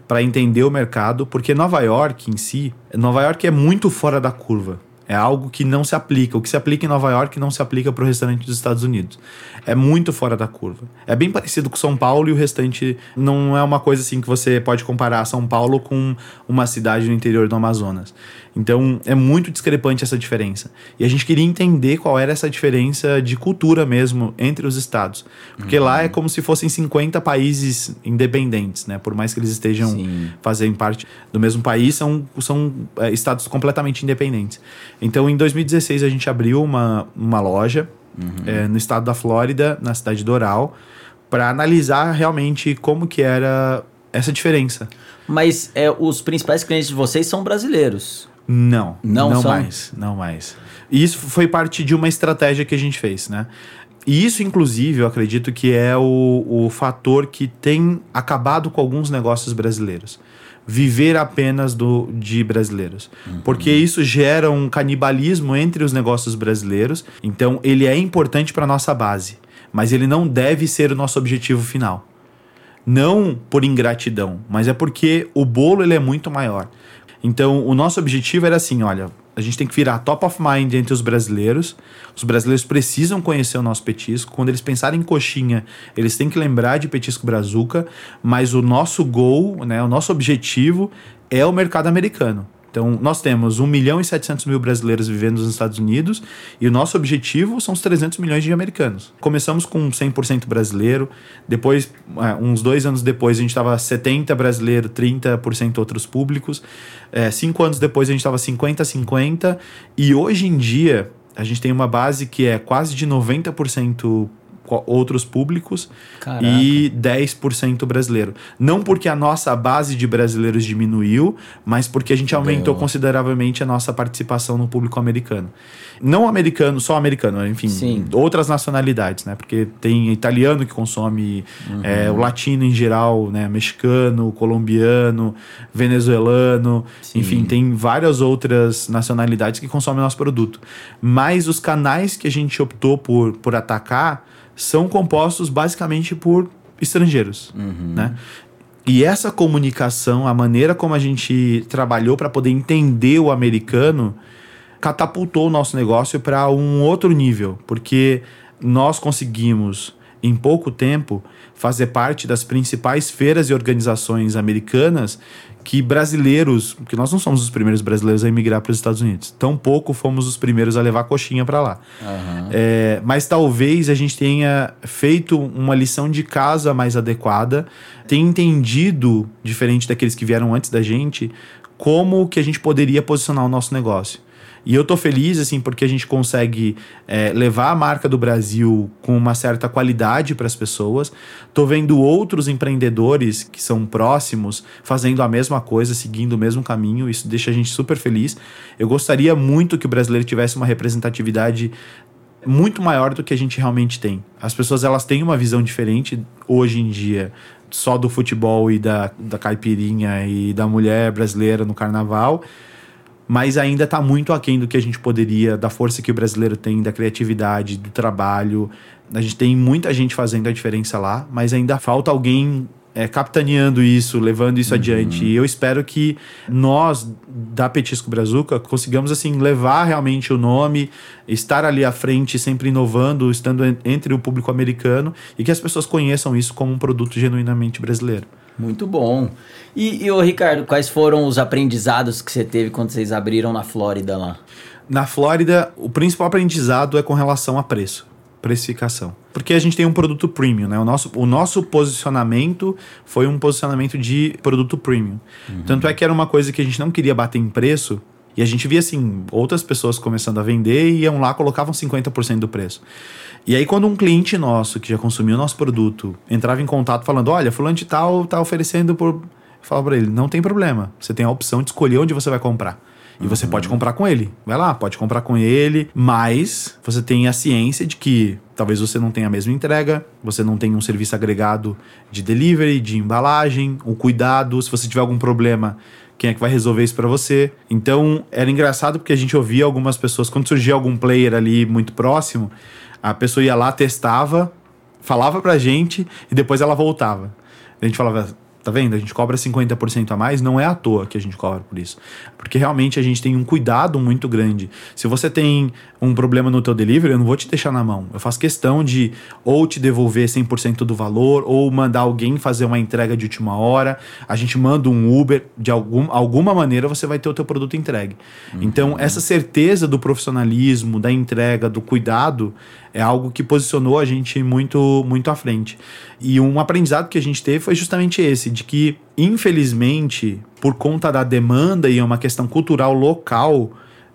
para entender o mercado, porque Nova York em si, Nova York é muito fora da curva. É algo que não se aplica. O que se aplica em Nova York não se aplica para o restante dos Estados Unidos. É muito fora da curva. É bem parecido com São Paulo e o restante não é uma coisa assim que você pode comparar São Paulo com uma cidade no interior do Amazonas. Então é muito discrepante essa diferença. E a gente queria entender qual era essa diferença de cultura mesmo entre os estados. Porque uhum. lá é como se fossem 50 países independentes, né? Por mais que eles estejam fazendo parte do mesmo país, são, são é, estados completamente independentes. Então em 2016 a gente abriu uma, uma loja uhum. é, no estado da Flórida, na cidade de Doral, para analisar realmente como que era essa diferença. Mas é, os principais clientes de vocês são brasileiros. Não, não, não mais, não mais. E isso foi parte de uma estratégia que a gente fez, né? E isso, inclusive, eu acredito que é o, o fator que tem acabado com alguns negócios brasileiros. Viver apenas do, de brasileiros. Uhum. Porque isso gera um canibalismo entre os negócios brasileiros. Então, ele é importante para nossa base. Mas ele não deve ser o nosso objetivo final. Não por ingratidão, mas é porque o bolo ele é muito maior. Então, o nosso objetivo era assim: olha, a gente tem que virar top of mind entre os brasileiros. Os brasileiros precisam conhecer o nosso petisco. Quando eles pensarem em coxinha, eles têm que lembrar de petisco brazuca. Mas o nosso goal, né, o nosso objetivo é o mercado americano. Então, nós temos 1 milhão e 700 mil brasileiros vivendo nos Estados Unidos e o nosso objetivo são os 300 milhões de americanos. Começamos com 100% brasileiro, depois, é, uns dois anos depois, a gente estava 70% brasileiro, 30% outros públicos. É, cinco anos depois, a gente estava 50-50 e hoje em dia, a gente tem uma base que é quase de 90% outros públicos Caraca. e 10% brasileiro. Não porque a nossa base de brasileiros diminuiu, mas porque a gente aumentou Ganhou. consideravelmente a nossa participação no público americano. Não americano, só americano, enfim, Sim. outras nacionalidades, né? Porque tem italiano que consome, uhum. é, o latino em geral, né? Mexicano, colombiano, venezuelano, Sim. enfim, tem várias outras nacionalidades que consomem nosso produto. Mas os canais que a gente optou por, por atacar são compostos basicamente por estrangeiros, uhum. né? E essa comunicação, a maneira como a gente trabalhou para poder entender o americano, catapultou o nosso negócio para um outro nível, porque nós conseguimos em pouco tempo fazer parte das principais feiras e organizações americanas que brasileiros, que nós não somos os primeiros brasileiros a emigrar para os Estados Unidos, tampouco fomos os primeiros a levar coxinha para lá. Uhum. É, mas talvez a gente tenha feito uma lição de casa mais adequada, tenha entendido, diferente daqueles que vieram antes da gente, como que a gente poderia posicionar o nosso negócio. E eu tô feliz, assim, porque a gente consegue é, levar a marca do Brasil com uma certa qualidade para as pessoas. Tô vendo outros empreendedores que são próximos fazendo a mesma coisa, seguindo o mesmo caminho. Isso deixa a gente super feliz. Eu gostaria muito que o brasileiro tivesse uma representatividade muito maior do que a gente realmente tem. As pessoas elas têm uma visão diferente hoje em dia só do futebol e da, da caipirinha e da mulher brasileira no carnaval mas ainda está muito aquém do que a gente poderia, da força que o brasileiro tem, da criatividade, do trabalho. A gente tem muita gente fazendo a diferença lá, mas ainda falta alguém é, capitaneando isso, levando isso uhum. adiante. E eu espero que nós, da Petisco Brazuca, consigamos assim levar realmente o nome, estar ali à frente, sempre inovando, estando entre o público americano e que as pessoas conheçam isso como um produto genuinamente brasileiro. Muito bom. E, e o Ricardo, quais foram os aprendizados que você teve quando vocês abriram na Flórida lá? Na Flórida, o principal aprendizado é com relação a preço precificação. Porque a gente tem um produto premium, né? O nosso, o nosso posicionamento foi um posicionamento de produto premium. Uhum. Tanto é que era uma coisa que a gente não queria bater em preço. E a gente via, assim, outras pessoas começando a vender e iam lá, colocavam 50% do preço. E aí, quando um cliente nosso, que já consumiu o nosso produto, entrava em contato falando: Olha, fulano de tal tá oferecendo por. Eu falava pra ele: Não tem problema. Você tem a opção de escolher onde você vai comprar. E você pode comprar com ele. Vai lá, pode comprar com ele, mas você tem a ciência de que talvez você não tenha a mesma entrega, você não tenha um serviço agregado de delivery, de embalagem, o cuidado, se você tiver algum problema, quem é que vai resolver isso para você. Então, era engraçado porque a gente ouvia algumas pessoas, quando surgia algum player ali muito próximo, a pessoa ia lá, testava, falava pra gente e depois ela voltava. A gente falava, Tá vendo? A gente cobra 50% a mais, não é à toa que a gente cobra por isso. Porque realmente a gente tem um cuidado muito grande. Se você tem um problema no teu delivery, eu não vou te deixar na mão. Eu faço questão de ou te devolver 100% do valor, ou mandar alguém fazer uma entrega de última hora. A gente manda um Uber, de algum, alguma maneira você vai ter o teu produto entregue. Uhum. Então, essa certeza do profissionalismo, da entrega, do cuidado, é algo que posicionou a gente muito, muito à frente. E um aprendizado que a gente teve foi justamente esse, de que, infelizmente, por conta da demanda e é uma questão cultural local,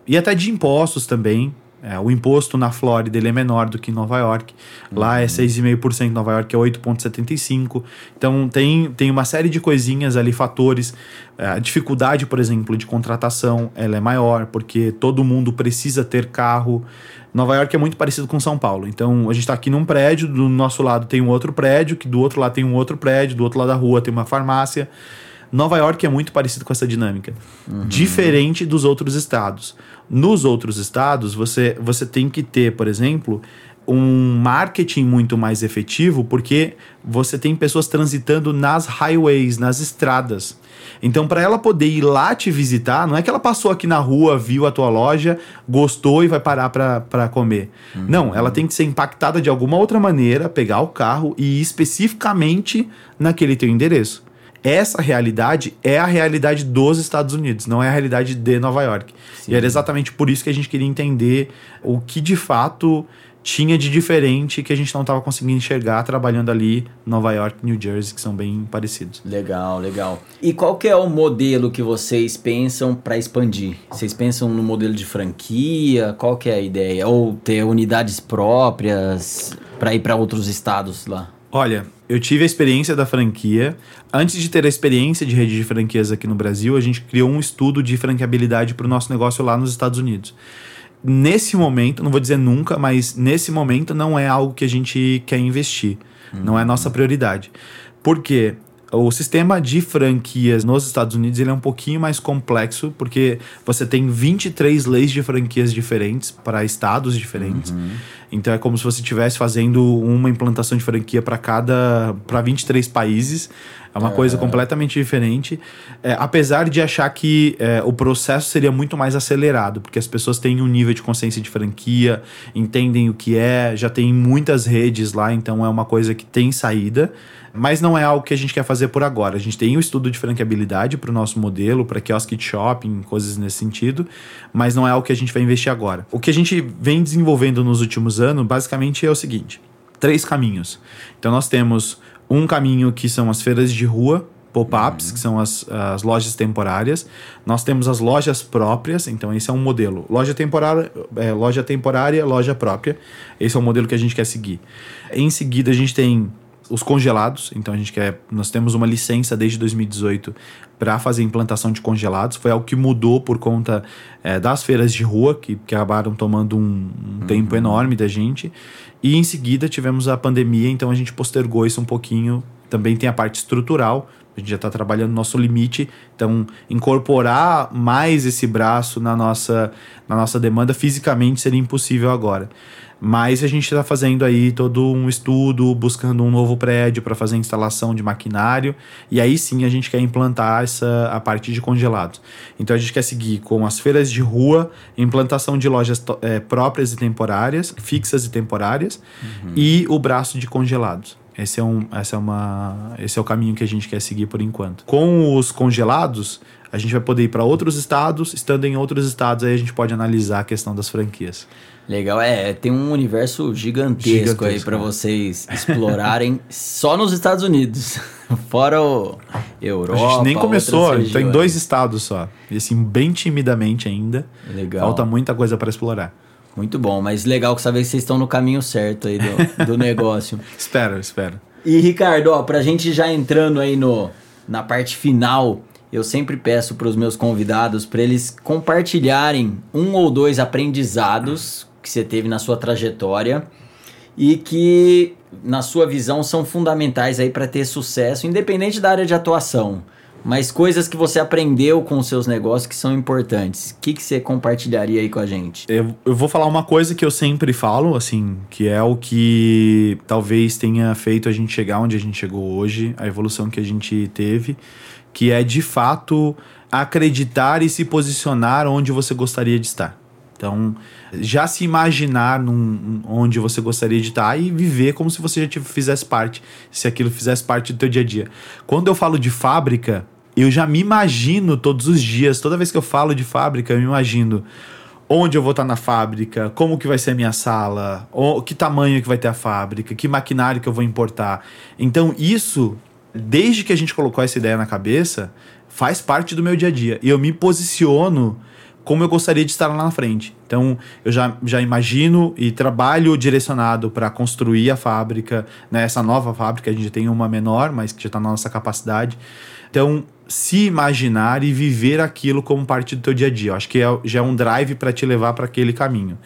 e até de impostos também, é, o imposto na Flórida ele é menor do que em Nova York. Lá é 6,5%, Nova York é 8,75%. Então tem, tem uma série de coisinhas ali, fatores. É, a dificuldade, por exemplo, de contratação ela é maior, porque todo mundo precisa ter carro. Nova York é muito parecido com São Paulo. Então a gente está aqui num prédio, do nosso lado tem um outro prédio, que do outro lado tem um outro prédio, do outro lado da rua tem uma farmácia. Nova York é muito parecido com essa dinâmica. Uhum. Diferente dos outros estados. Nos outros estados, você, você tem que ter, por exemplo, um marketing muito mais efetivo, porque você tem pessoas transitando nas highways, nas estradas. Então, para ela poder ir lá te visitar, não é que ela passou aqui na rua, viu a tua loja, gostou e vai parar para comer. Uhum. Não, ela tem que ser impactada de alguma outra maneira, pegar o carro e ir especificamente naquele teu endereço essa realidade é a realidade dos Estados Unidos, não é a realidade de Nova York. Sim. E era exatamente por isso que a gente queria entender o que de fato tinha de diferente que a gente não estava conseguindo enxergar trabalhando ali Nova York, New Jersey, que são bem parecidos. Legal, legal. E qual que é o modelo que vocês pensam para expandir? Vocês pensam no modelo de franquia? Qual que é a ideia? Ou ter unidades próprias para ir para outros estados lá? Olha, eu tive a experiência da franquia. Antes de ter a experiência de rede de franquias aqui no Brasil, a gente criou um estudo de franqueabilidade para o nosso negócio lá nos Estados Unidos. Nesse momento, não vou dizer nunca, mas nesse momento não é algo que a gente quer investir. Uhum. Não é a nossa prioridade. Por quê? O sistema de franquias nos Estados Unidos ele é um pouquinho mais complexo, porque você tem 23 leis de franquias diferentes para estados diferentes. Uhum. Então é como se você estivesse fazendo uma implantação de franquia para cada. para 23 países. É uma é. coisa completamente diferente. É, apesar de achar que é, o processo seria muito mais acelerado, porque as pessoas têm um nível de consciência de franquia, entendem o que é, já tem muitas redes lá, então é uma coisa que tem saída. Mas não é algo que a gente quer fazer por agora. A gente tem um estudo de franqueabilidade para o nosso modelo, para quiosque de shopping, coisas nesse sentido, mas não é algo que a gente vai investir agora. O que a gente vem desenvolvendo nos últimos anos, basicamente, é o seguinte: três caminhos. Então nós temos um caminho que são as feiras de rua, pop-ups, que são as, as lojas temporárias. Nós temos as lojas próprias, então esse é um modelo. Loja temporária, é, loja temporária, loja própria. Esse é o modelo que a gente quer seguir. Em seguida, a gente tem os congelados. Então a gente quer, nós temos uma licença desde 2018 para fazer implantação de congelados. Foi algo que mudou por conta é, das feiras de rua que, que acabaram tomando um, um uhum. tempo enorme da gente. E em seguida tivemos a pandemia, então a gente postergou isso um pouquinho também tem a parte estrutural, a gente já está trabalhando no nosso limite, então incorporar mais esse braço na nossa, na nossa demanda fisicamente seria impossível agora. Mas a gente está fazendo aí todo um estudo, buscando um novo prédio para fazer instalação de maquinário. E aí sim a gente quer implantar essa, a parte de congelados. Então a gente quer seguir com as feiras de rua, implantação de lojas é, próprias e temporárias, fixas e temporárias, uhum. e o braço de congelados. Esse é, um, essa é, uma, esse é o caminho que a gente quer seguir por enquanto. Com os congelados, a gente vai poder ir para outros estados. Estando em outros estados, aí a gente pode analisar a questão das franquias. Legal, é, tem um universo gigantesco, gigantesco aí para vocês explorarem só nos Estados Unidos. Fora o Europa. A gente nem começou, tem dois estados só. E assim, bem timidamente ainda. Legal. Falta muita coisa para explorar. Muito bom, mas legal que saber que vocês estão no caminho certo aí do, do negócio. espero, espero. E Ricardo, ó, pra gente já entrando aí no, na parte final eu sempre peço para os meus convidados para eles compartilharem um ou dois aprendizados que você teve na sua trajetória e que, na sua visão, são fundamentais aí para ter sucesso, independente da área de atuação. Mas coisas que você aprendeu com os seus negócios que são importantes. O que, que você compartilharia aí com a gente? Eu, eu vou falar uma coisa que eu sempre falo, assim, que é o que talvez tenha feito a gente chegar onde a gente chegou hoje, a evolução que a gente teve, que é de fato acreditar e se posicionar onde você gostaria de estar. Então, já se imaginar num, onde você gostaria de estar e viver como se você já fizesse parte, se aquilo fizesse parte do teu dia a dia. Quando eu falo de fábrica, eu já me imagino todos os dias, toda vez que eu falo de fábrica, eu me imagino onde eu vou estar na fábrica, como que vai ser a minha sala, que tamanho que vai ter a fábrica, que maquinário que eu vou importar. Então, isso, desde que a gente colocou essa ideia na cabeça, faz parte do meu dia a dia. E eu me posiciono como eu gostaria de estar lá na frente. Então, eu já, já imagino e trabalho direcionado para construir a fábrica, né? essa nova fábrica, a gente tem uma menor, mas que já está na nossa capacidade. Então, se imaginar e viver aquilo como parte do teu dia a dia. Eu acho que é, já é um drive para te levar para aquele caminho.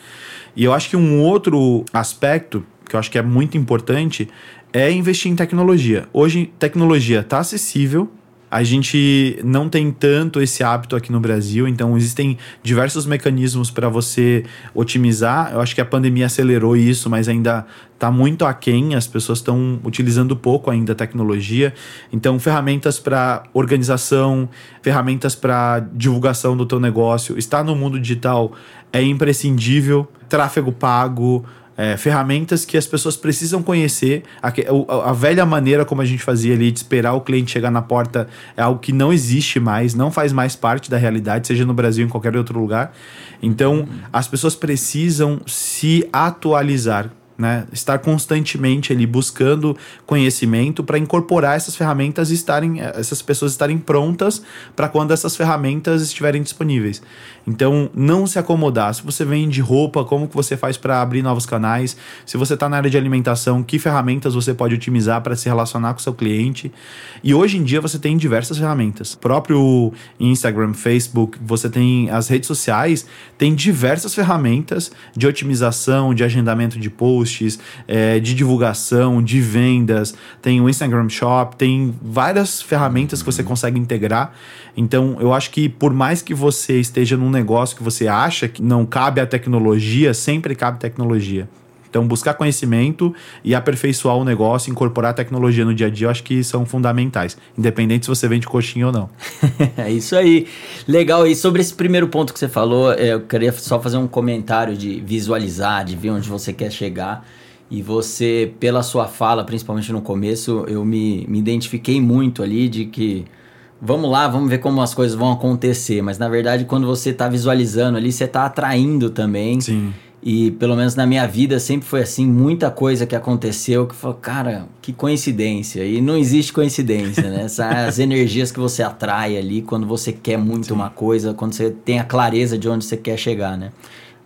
E eu acho que um outro aspecto que eu acho que é muito importante é investir em tecnologia. Hoje, tecnologia está acessível, a gente não tem tanto esse hábito aqui no Brasil, então existem diversos mecanismos para você otimizar. Eu acho que a pandemia acelerou isso, mas ainda está muito aquém, as pessoas estão utilizando pouco ainda a tecnologia. Então, ferramentas para organização, ferramentas para divulgação do teu negócio, estar no mundo digital é imprescindível. Tráfego pago, é, ferramentas que as pessoas precisam conhecer. A, a, a, velha maneira como a gente fazia ali de esperar o cliente chegar na porta é algo que não existe mais, não faz mais parte da realidade, seja no Brasil ou em qualquer outro lugar. Então, as pessoas precisam se atualizar né? Estar constantemente ali buscando conhecimento para incorporar essas ferramentas e estarem, essas pessoas estarem prontas para quando essas ferramentas estiverem disponíveis. Então, não se acomodar. Se você vende roupa, como que você faz para abrir novos canais? Se você está na área de alimentação, que ferramentas você pode otimizar para se relacionar com o seu cliente? E hoje em dia você tem diversas ferramentas. Próprio Instagram, Facebook, você tem as redes sociais, tem diversas ferramentas de otimização, de agendamento de posts posts, é, de divulgação, de vendas, tem o Instagram Shop, tem várias ferramentas que você consegue integrar. Então, eu acho que por mais que você esteja num negócio que você acha que não cabe a tecnologia, sempre cabe tecnologia. Então, buscar conhecimento e aperfeiçoar o negócio, incorporar tecnologia no dia a dia, eu acho que são fundamentais, independente se você vende coxinha ou não. é isso aí. Legal. E sobre esse primeiro ponto que você falou, é, eu queria só fazer um comentário de visualizar, de ver onde você quer chegar. E você, pela sua fala, principalmente no começo, eu me, me identifiquei muito ali de que vamos lá, vamos ver como as coisas vão acontecer. Mas na verdade, quando você está visualizando ali, você está atraindo também. Sim. E pelo menos na minha vida sempre foi assim, muita coisa que aconteceu que falou, cara, que coincidência. E não existe coincidência, né? As energias que você atrai ali quando você quer muito Sim. uma coisa, quando você tem a clareza de onde você quer chegar, né?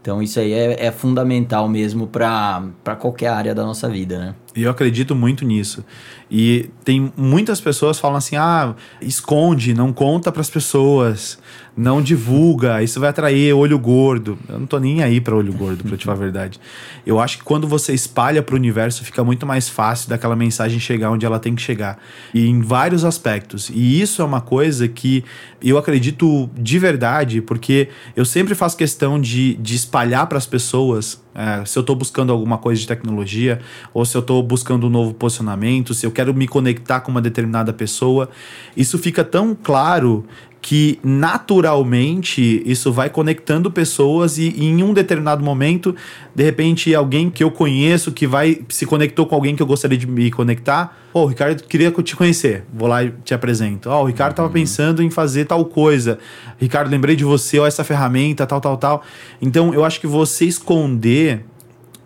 Então isso aí é, é fundamental mesmo para qualquer área da nossa vida, né? E eu acredito muito nisso. E tem muitas pessoas que falam assim: ah, esconde, não conta para as pessoas, não divulga, isso vai atrair olho gordo. Eu não tô nem aí para olho gordo, para te falar a verdade. Eu acho que quando você espalha para o universo, fica muito mais fácil daquela mensagem chegar onde ela tem que chegar. E em vários aspectos. E isso é uma coisa que eu acredito de verdade, porque eu sempre faço questão de, de espalhar para as pessoas é, se eu estou buscando alguma coisa de tecnologia, ou se eu estou buscando um novo posicionamento, se eu quero me conectar com uma determinada pessoa, isso fica tão claro que naturalmente isso vai conectando pessoas e, e, em um determinado momento, de repente, alguém que eu conheço que vai se conectou com alguém que eu gostaria de me conectar. Ô, oh, Ricardo, queria te conhecer. Vou lá e te apresento. Ó, oh, o Ricardo estava uhum. pensando em fazer tal coisa. Ricardo, lembrei de você, ó, essa ferramenta, tal, tal, tal. Então, eu acho que você esconder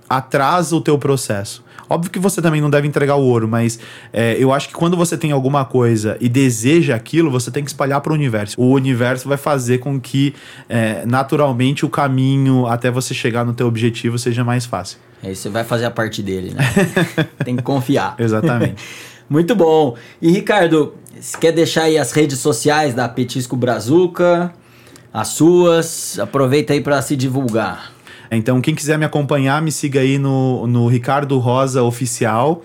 atrasa o teu processo. Óbvio que você também não deve entregar o ouro, mas é, eu acho que quando você tem alguma coisa e deseja aquilo, você tem que espalhar para o universo. O universo vai fazer com que é, naturalmente o caminho até você chegar no teu objetivo seja mais fácil. Aí você vai fazer a parte dele, né? tem que confiar. Exatamente. Muito bom. E Ricardo, você quer deixar aí as redes sociais da Petisco Brazuca, as suas? Aproveita aí para se divulgar. Então, quem quiser me acompanhar, me siga aí no, no Ricardo Rosa Oficial,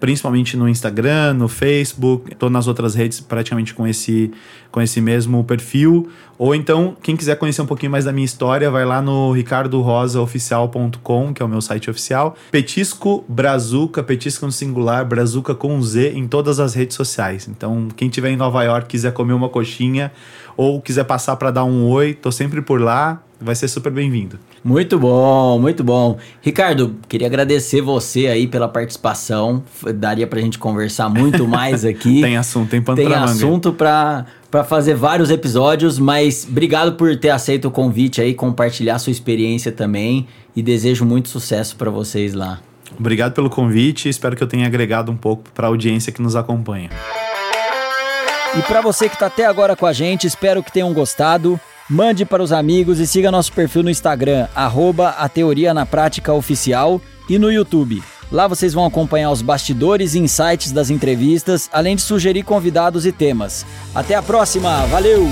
principalmente no Instagram, no Facebook, estou nas outras redes praticamente com esse, com esse mesmo perfil. Ou então, quem quiser conhecer um pouquinho mais da minha história, vai lá no ricardorosaoficial.com, que é o meu site oficial. Petisco Brazuca, petisco no singular, Brazuca com Z em todas as redes sociais. Então, quem estiver em Nova York quiser comer uma coxinha ou quiser passar para dar um oi, tô sempre por lá vai ser super bem-vindo. Muito bom, muito bom. Ricardo, queria agradecer você aí pela participação. Daria pra gente conversar muito mais aqui. tem assunto, tem pano Tem pra assunto para para fazer vários episódios, mas obrigado por ter aceito o convite aí, compartilhar sua experiência também e desejo muito sucesso para vocês lá. Obrigado pelo convite, espero que eu tenha agregado um pouco para a audiência que nos acompanha. E para você que está até agora com a gente, espero que tenham gostado. Mande para os amigos e siga nosso perfil no Instagram, arroba a Teoria na Prática Oficial e no YouTube. Lá vocês vão acompanhar os bastidores e insights das entrevistas, além de sugerir convidados e temas. Até a próxima, valeu!